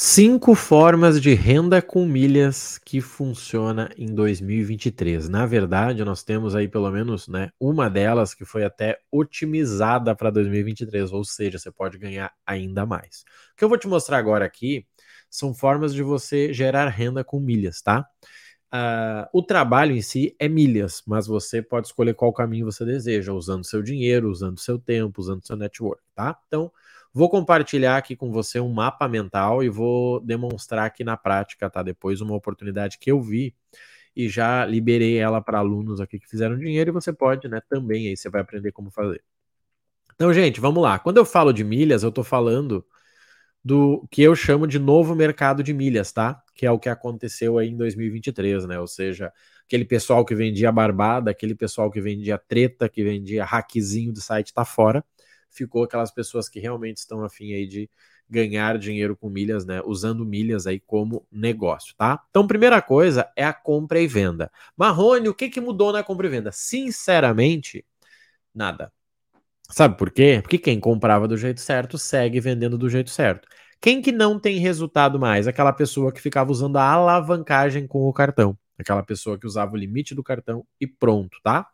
Cinco formas de renda com milhas que funciona em 2023. Na verdade, nós temos aí pelo menos né, uma delas que foi até otimizada para 2023, ou seja, você pode ganhar ainda mais. O que eu vou te mostrar agora aqui são formas de você gerar renda com milhas, tá? Uh, o trabalho em si é milhas, mas você pode escolher qual caminho você deseja, usando seu dinheiro, usando seu tempo, usando seu network, tá? Então, Vou compartilhar aqui com você um mapa mental e vou demonstrar aqui na prática, tá? Depois uma oportunidade que eu vi e já liberei ela para alunos aqui que fizeram dinheiro e você pode, né, também aí você vai aprender como fazer. Então, gente, vamos lá. Quando eu falo de milhas, eu estou falando do que eu chamo de novo mercado de milhas, tá? Que é o que aconteceu aí em 2023, né? Ou seja, aquele pessoal que vendia barbada, aquele pessoal que vendia treta, que vendia hackzinho do site tá fora ficou aquelas pessoas que realmente estão afim aí de ganhar dinheiro com milhas, né? Usando milhas aí como negócio, tá? Então, primeira coisa é a compra e venda. Marrone, o que, que mudou na compra e venda? Sinceramente, nada. Sabe por quê? Porque quem comprava do jeito certo segue vendendo do jeito certo. Quem que não tem resultado mais? Aquela pessoa que ficava usando a alavancagem com o cartão. Aquela pessoa que usava o limite do cartão e pronto, tá?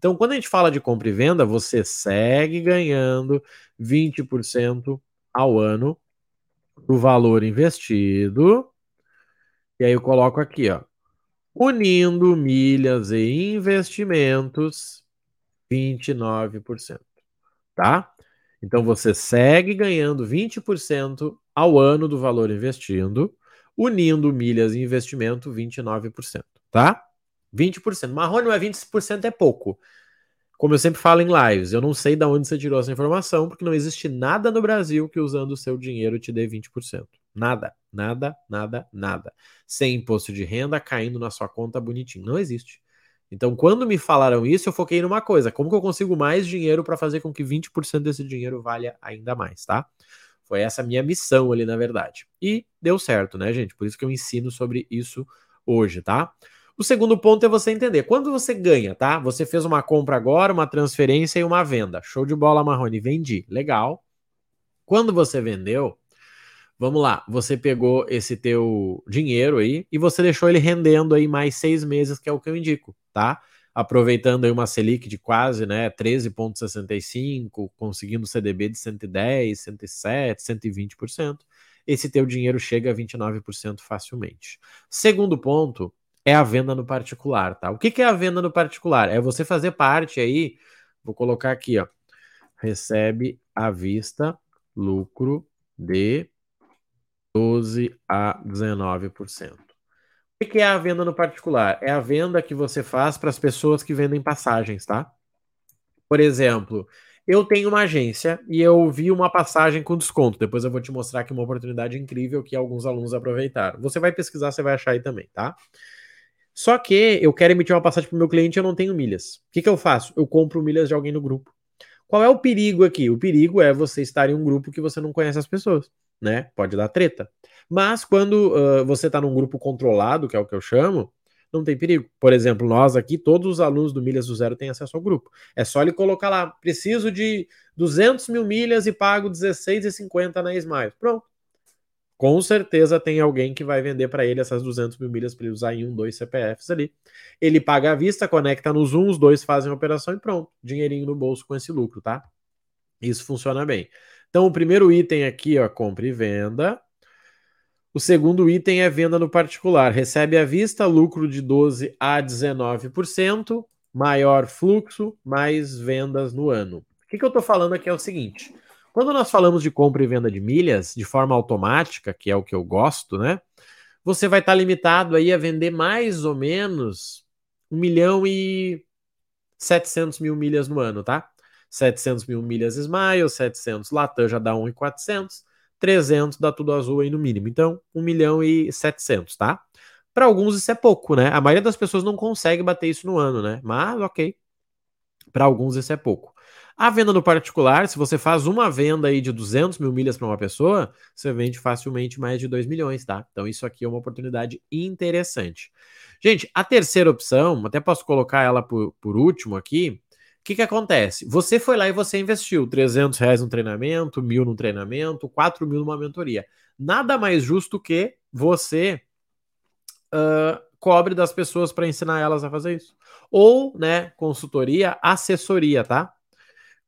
Então, quando a gente fala de compra e venda, você segue ganhando 20% ao ano do valor investido. E aí eu coloco aqui, ó, unindo milhas e investimentos, 29%, tá? Então você segue ganhando 20% ao ano do valor investido, unindo milhas e investimento, 29%, tá? 20%. Marrone não é 20% é pouco. Como eu sempre falo em lives, eu não sei de onde você tirou essa informação, porque não existe nada no Brasil que usando o seu dinheiro te dê 20%. Nada, nada, nada, nada. Sem imposto de renda caindo na sua conta bonitinho. Não existe. Então, quando me falaram isso, eu foquei numa coisa: como que eu consigo mais dinheiro para fazer com que 20% desse dinheiro valha ainda mais, tá? Foi essa minha missão ali, na verdade. E deu certo, né, gente? Por isso que eu ensino sobre isso hoje, tá? O segundo ponto é você entender. Quando você ganha, tá? Você fez uma compra agora, uma transferência e uma venda. Show de bola, Marrone. Vendi. Legal. Quando você vendeu, vamos lá, você pegou esse teu dinheiro aí e você deixou ele rendendo aí mais seis meses, que é o que eu indico, tá? Aproveitando aí uma Selic de quase, né, 13,65, conseguindo CDB de 110, 107, 120%. Esse teu dinheiro chega a 29% facilmente. Segundo ponto, é a venda no particular, tá? O que, que é a venda no particular? É você fazer parte aí, vou colocar aqui, ó, recebe à vista lucro de 12 a 19%. O que é a venda no particular? É a venda que você faz para as pessoas que vendem passagens, tá? Por exemplo, eu tenho uma agência e eu vi uma passagem com desconto. Depois eu vou te mostrar aqui uma oportunidade incrível que alguns alunos aproveitaram. Você vai pesquisar, você vai achar aí também, tá? Só que eu quero emitir uma passagem para o meu cliente e eu não tenho milhas. O que, que eu faço? Eu compro milhas de alguém no grupo. Qual é o perigo aqui? O perigo é você estar em um grupo que você não conhece as pessoas, né? Pode dar treta. Mas quando uh, você está num grupo controlado, que é o que eu chamo, não tem perigo. Por exemplo, nós aqui, todos os alunos do Milhas do Zero têm acesso ao grupo. É só ele colocar lá, preciso de 200 mil milhas e pago 16,50 na Smiles. Pronto com certeza tem alguém que vai vender para ele essas 200 mil milhas para ele usar em um, dois CPFs ali. Ele paga à vista, conecta no Zoom, os dois fazem a operação e pronto, dinheirinho no bolso com esse lucro, tá? Isso funciona bem. Então, o primeiro item aqui, ó, compra e venda. O segundo item é venda no particular. Recebe à vista lucro de 12 a 19%, maior fluxo, mais vendas no ano. O que, que eu estou falando aqui é o seguinte: quando nós falamos de compra e venda de milhas de forma automática, que é o que eu gosto, né? Você vai estar limitado aí a vender mais ou menos 1 milhão e 700 mil milhas no ano, tá? 700 mil milhas Smile, 700 Latam já dá 1,400, 300 dá tudo azul aí no mínimo. Então, 1 milhão e 700, tá? Para alguns isso é pouco, né? A maioria das pessoas não consegue bater isso no ano, né? Mas, ok. Para alguns isso é pouco. A venda no particular, se você faz uma venda aí de 200 mil milhas para uma pessoa, você vende facilmente mais de 2 milhões, tá? Então isso aqui é uma oportunidade interessante. Gente, a terceira opção, até posso colocar ela por, por último aqui, o que, que acontece? Você foi lá e você investiu 300 reais no treinamento, mil no treinamento, 4 mil numa mentoria. Nada mais justo que você uh, cobre das pessoas para ensinar elas a fazer isso. Ou, né, consultoria, assessoria, tá?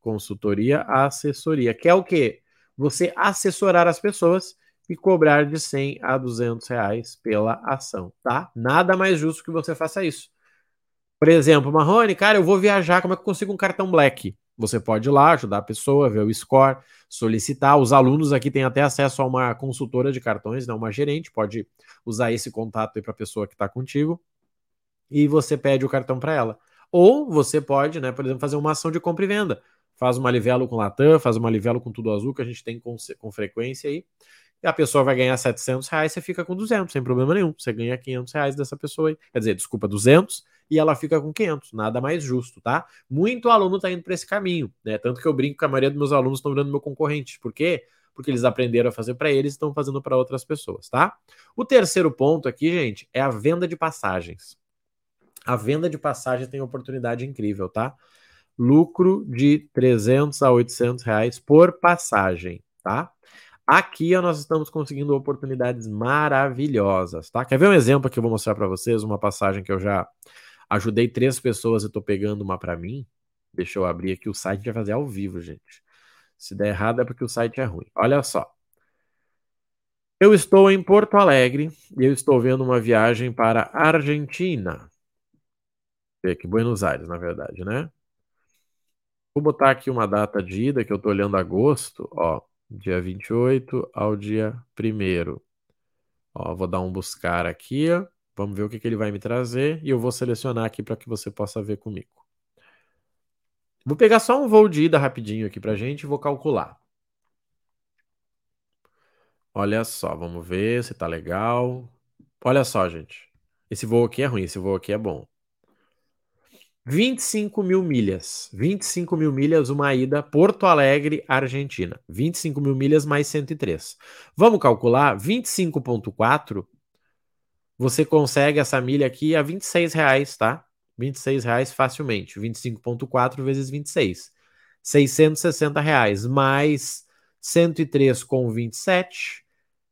Consultoria, assessoria, que é o quê? Você assessorar as pessoas e cobrar de 100 a 200 reais pela ação, tá? Nada mais justo que você faça isso. Por exemplo, Marrone, cara, eu vou viajar, como é que eu consigo um cartão Black? Você pode ir lá, ajudar a pessoa, ver o score, solicitar. Os alunos aqui têm até acesso a uma consultora de cartões, não né, uma gerente, pode usar esse contato aí para a pessoa que está contigo e você pede o cartão para ela. Ou você pode, né, por exemplo, fazer uma ação de compra e venda. Faz uma livelo com Latam, faz uma livelo com tudo azul que a gente tem com, com frequência aí. E a pessoa vai ganhar 700 reais, você fica com 200, sem problema nenhum. Você ganha 500 reais dessa pessoa aí. Quer dizer, desculpa, 200 e ela fica com 500. Nada mais justo, tá? Muito aluno tá indo para esse caminho, né? Tanto que eu brinco que a maioria dos meus alunos estão virando meu concorrente. Por quê? Porque eles aprenderam a fazer para eles e estão fazendo para outras pessoas, tá? O terceiro ponto aqui, gente, é a venda de passagens. A venda de passagens tem oportunidade incrível, tá? Lucro de 300 a 800 reais por passagem, tá? Aqui nós estamos conseguindo oportunidades maravilhosas, tá? Quer ver um exemplo que eu vou mostrar para vocês? Uma passagem que eu já ajudei três pessoas e estou pegando uma para mim. Deixa eu abrir aqui o site vai fazer ao vivo, gente. Se der errado é porque o site é ruim. Olha só. Eu estou em Porto Alegre e eu estou vendo uma viagem para Argentina. Aqui, Buenos Aires, na verdade, né? Vou botar aqui uma data de ida que eu estou olhando agosto, ó, dia 28 ao dia 1 Ó, vou dar um buscar aqui. Vamos ver o que, que ele vai me trazer e eu vou selecionar aqui para que você possa ver comigo. Vou pegar só um voo de ida rapidinho aqui para gente e vou calcular. Olha só, vamos ver se tá legal. Olha só, gente. Esse voo aqui é ruim, esse voo aqui é bom. 25 mil milhas. 25 mil milhas, uma ida Porto Alegre, Argentina. 25 mil milhas mais 103. Vamos calcular? 25,4 você consegue essa milha aqui a 26 reais, tá? 26 reais facilmente. 25,4 vezes 26. 660 reais. Mais 103 com 27,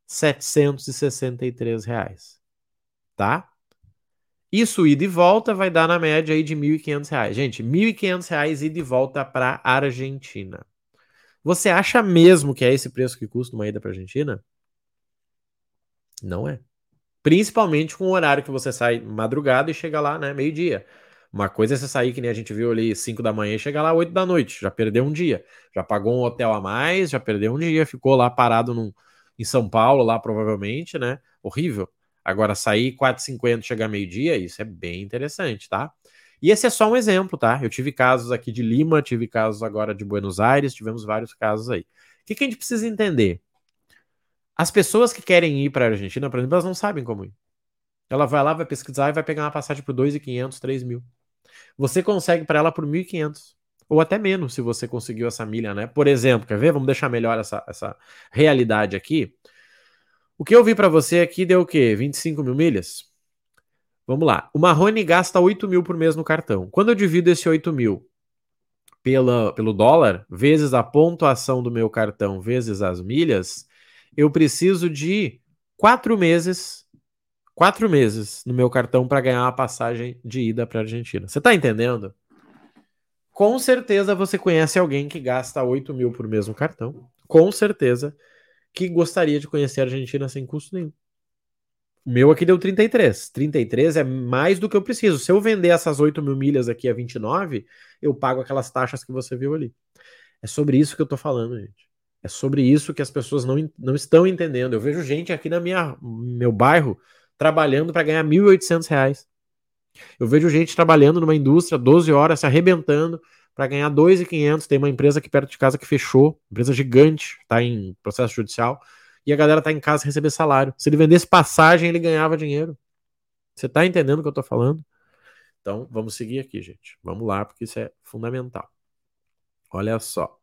763 reais. Tá? Isso ida e volta vai dar na média aí de 1.500 reais. Gente, 1.500 reais ida e volta para Argentina. Você acha mesmo que é esse preço que custa uma ida para Argentina? Não é. Principalmente com o horário que você sai madrugada e chega lá, né, meio-dia. Uma coisa é você sair, que nem a gente viu ali, 5 da manhã e chegar lá 8 da noite. Já perdeu um dia. Já pagou um hotel a mais, já perdeu um dia, ficou lá parado num, em São Paulo, lá provavelmente, né? Horrível. Agora, sair 4h50 chegar meio-dia, isso é bem interessante, tá? E esse é só um exemplo, tá? Eu tive casos aqui de Lima, tive casos agora de Buenos Aires, tivemos vários casos aí. O que, que a gente precisa entender? As pessoas que querem ir para a Argentina, por exemplo, elas não sabem como ir. Ela vai lá, vai pesquisar e vai pegar uma passagem por 2.500, 3 mil. Você consegue para ela por 1.500. Ou até menos, se você conseguiu essa milha, né? Por exemplo, quer ver? Vamos deixar melhor essa, essa realidade aqui. O que eu vi para você aqui deu o quê? 25 mil milhas? Vamos lá. O Marrone gasta 8 mil por mês no cartão. Quando eu divido esse 8 mil pela, pelo dólar, vezes a pontuação do meu cartão, vezes as milhas, eu preciso de quatro meses, quatro meses no meu cartão para ganhar uma passagem de ida para Argentina. Você está entendendo? Com certeza você conhece alguém que gasta 8 mil por mês no cartão. Com certeza que gostaria de conhecer a Argentina sem custo nenhum. O meu aqui deu 33. 33 é mais do que eu preciso. Se eu vender essas 8 mil milhas aqui a 29, eu pago aquelas taxas que você viu ali. É sobre isso que eu tô falando, gente. É sobre isso que as pessoas não, não estão entendendo. Eu vejo gente aqui na minha meu bairro trabalhando para ganhar R$ 1.800. Eu vejo gente trabalhando numa indústria 12 horas, se arrebentando para ganhar R$ 2.500. Tem uma empresa aqui perto de casa que fechou, empresa gigante, está em processo judicial, e a galera está em casa receber salário. Se ele vendesse passagem, ele ganhava dinheiro. Você está entendendo o que eu estou falando? Então, vamos seguir aqui, gente. Vamos lá, porque isso é fundamental. Olha só.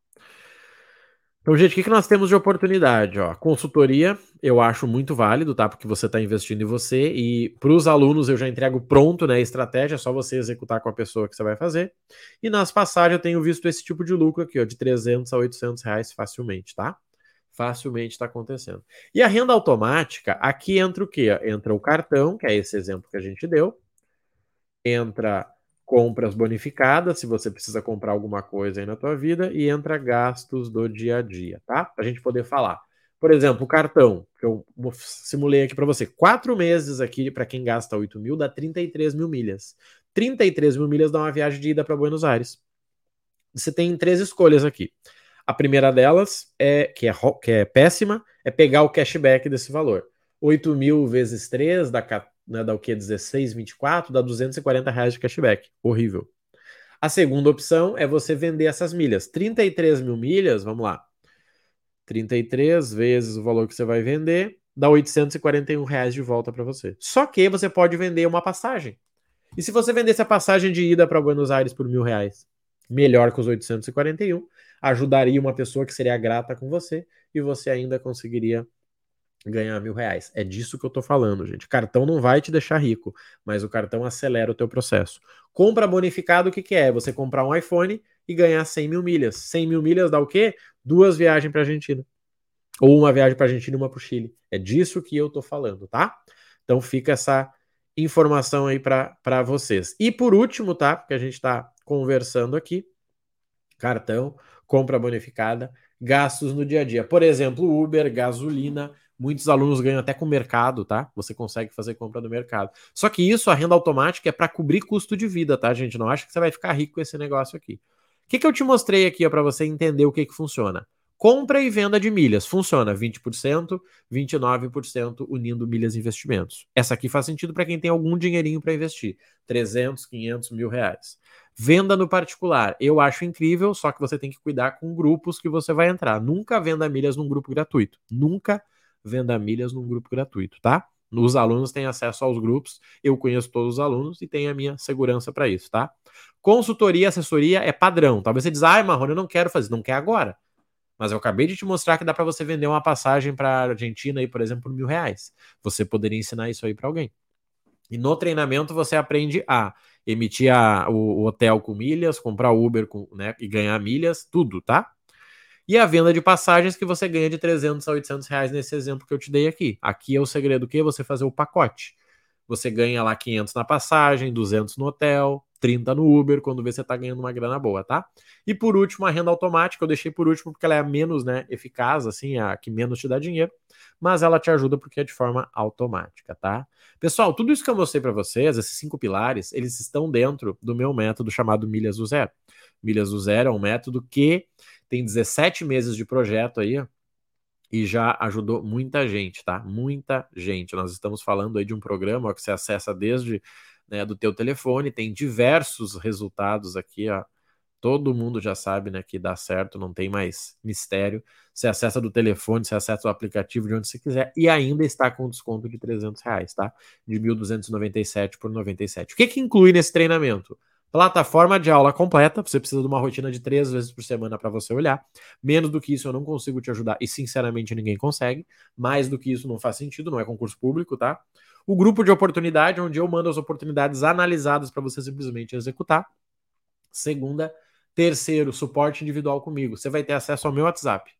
Então, gente, o que, que nós temos de oportunidade? Ó, consultoria eu acho muito válido, tá? Porque você está investindo em você e para os alunos eu já entrego pronto, né? Estratégia, é só você executar com a pessoa que você vai fazer. E nas passagens eu tenho visto esse tipo de lucro aqui, ó, de 300 a 800 reais facilmente, tá? Facilmente está acontecendo. E a renda automática, aqui entra o quê? Entra o cartão, que é esse exemplo que a gente deu. Entra compras bonificadas, se você precisa comprar alguma coisa aí na tua vida, e entra gastos do dia a dia, tá? Para a gente poder falar. Por exemplo, o cartão, que eu simulei aqui para você. Quatro meses aqui, para quem gasta 8 mil, dá 33 mil milhas. 33 mil milhas dá uma viagem de ida para Buenos Aires. Você tem três escolhas aqui. A primeira delas, é que, é que é péssima, é pegar o cashback desse valor. 8 mil vezes 3 dá, né, dá o que? 16, 24, dá 240 reais de cashback. Horrível. A segunda opção é você vender essas milhas. 33 mil milhas, vamos lá. 33 vezes o valor que você vai vender, dá 841 reais de volta para você. Só que você pode vender uma passagem. E se você vendesse a passagem de ida para Buenos Aires por mil reais? Melhor que os 841, ajudaria uma pessoa que seria grata com você e você ainda conseguiria ganhar mil reais. É disso que eu tô falando, gente. Cartão não vai te deixar rico, mas o cartão acelera o teu processo. Compra bonificado, o que, que é? Você comprar um iPhone e ganhar 100 mil milhas. 100 mil milhas dá o quê? Duas viagens para Argentina. Ou uma viagem para Argentina e uma para o Chile. É disso que eu tô falando, tá? Então fica essa informação aí para vocês. E por último, tá? Porque a gente está conversando aqui, cartão, compra bonificada, gastos no dia a dia. Por exemplo, Uber, gasolina, muitos alunos ganham até com o mercado, tá? Você consegue fazer compra no mercado. Só que isso, a renda automática, é para cobrir custo de vida, tá, gente? Não acha que você vai ficar rico com esse negócio aqui. O que, que eu te mostrei aqui para você entender o que, que funciona? Compra e venda de milhas. Funciona 20%, 29% unindo milhas e investimentos. Essa aqui faz sentido para quem tem algum dinheirinho para investir. 300, 500 mil reais. Venda no particular. Eu acho incrível, só que você tem que cuidar com grupos que você vai entrar. Nunca venda milhas num grupo gratuito. Nunca venda milhas num grupo gratuito, tá? Os alunos têm acesso aos grupos, eu conheço todos os alunos e tenho a minha segurança para isso, tá? Consultoria, assessoria é padrão. Talvez você diz, ai, Marrone, eu não quero fazer. Não quer agora. Mas eu acabei de te mostrar que dá para você vender uma passagem para Argentina aí, por exemplo, por mil reais. Você poderia ensinar isso aí para alguém. E no treinamento você aprende a emitir a, o, o, hotel com milhas, comprar Uber com, né, e ganhar milhas, tudo, tá? E a venda de passagens que você ganha de 300 a 800 reais nesse exemplo que eu te dei aqui. Aqui é o segredo que você fazer o pacote. Você ganha lá 500 na passagem, 200 no hotel, 30 no Uber, quando vê você tá ganhando uma grana boa, tá? E por último, a renda automática, eu deixei por último porque ela é a menos, né, eficaz, assim, a que menos te dá dinheiro, mas ela te ajuda porque é de forma automática, tá? Pessoal, tudo isso que eu mostrei para vocês, esses cinco pilares, eles estão dentro do meu método chamado Milhas do Zero. Milhas do Zero é um método que tem 17 meses de projeto aí, e já ajudou muita gente, tá? Muita gente. Nós estamos falando aí de um programa que você acessa desde né, do teu telefone, tem diversos resultados aqui, ó. Todo mundo já sabe, né, que dá certo, não tem mais mistério. Você acessa do telefone, você acessa o aplicativo de onde você quiser e ainda está com desconto de 300 reais, tá? De 1.297 por 97. O que que inclui nesse treinamento? Plataforma de aula completa, você precisa de uma rotina de três vezes por semana para você olhar. Menos do que isso eu não consigo te ajudar e sinceramente ninguém consegue. Mais do que isso não faz sentido, não é concurso público, tá? o grupo de oportunidade, onde eu mando as oportunidades analisadas para você simplesmente executar. Segunda, terceiro, suporte individual comigo. Você vai ter acesso ao meu WhatsApp.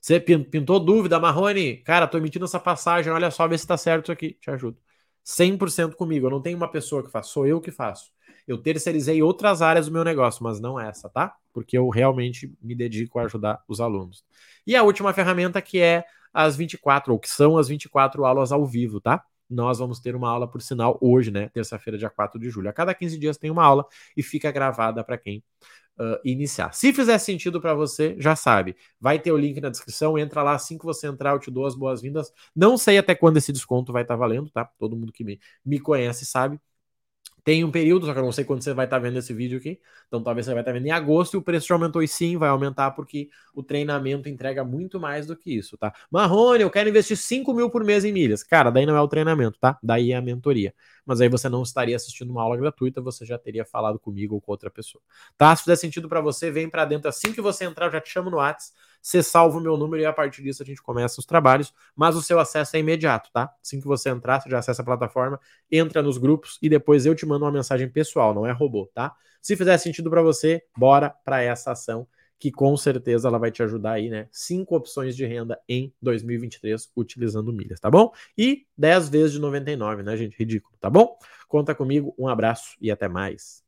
Você pintou dúvida, Marrone? Cara, tô emitindo essa passagem, olha só, vê se tá certo isso aqui, te ajudo. 100% comigo, eu não tenho uma pessoa que faz, sou eu que faço. Eu terceirizei outras áreas do meu negócio, mas não essa, tá? Porque eu realmente me dedico a ajudar os alunos. E a última ferramenta que é as 24, ou que são as 24 aulas ao vivo, tá? nós vamos ter uma aula, por sinal, hoje, né? Terça-feira, dia 4 de julho. A cada 15 dias tem uma aula e fica gravada para quem uh, iniciar. Se fizer sentido para você, já sabe. Vai ter o link na descrição, entra lá. Assim que você entrar, eu te dou as boas-vindas. Não sei até quando esse desconto vai estar tá valendo, tá? Todo mundo que me, me conhece sabe. Tem um período, só que eu não sei quando você vai estar tá vendo esse vídeo aqui. Então talvez você vai estar tá vendo em agosto e o preço já aumentou e sim, vai aumentar porque o treinamento entrega muito mais do que isso, tá? Marrone, eu quero investir 5 mil por mês em milhas. Cara, daí não é o treinamento, tá? Daí é a mentoria. Mas aí você não estaria assistindo uma aula gratuita, você já teria falado comigo ou com outra pessoa. Tá? Se fizer sentido para você, vem para dentro. Assim que você entrar, eu já te chamo no WhatsApp você salva o meu número e a partir disso a gente começa os trabalhos, mas o seu acesso é imediato, tá? Assim que você entrar, você já acessa a plataforma, entra nos grupos e depois eu te mando uma mensagem pessoal, não é robô, tá? Se fizer sentido para você, bora para essa ação que com certeza ela vai te ajudar aí, né? Cinco opções de renda em 2023 utilizando milhas, tá bom? E 10 vezes de 99, né, gente? Ridículo, tá bom? Conta comigo, um abraço e até mais.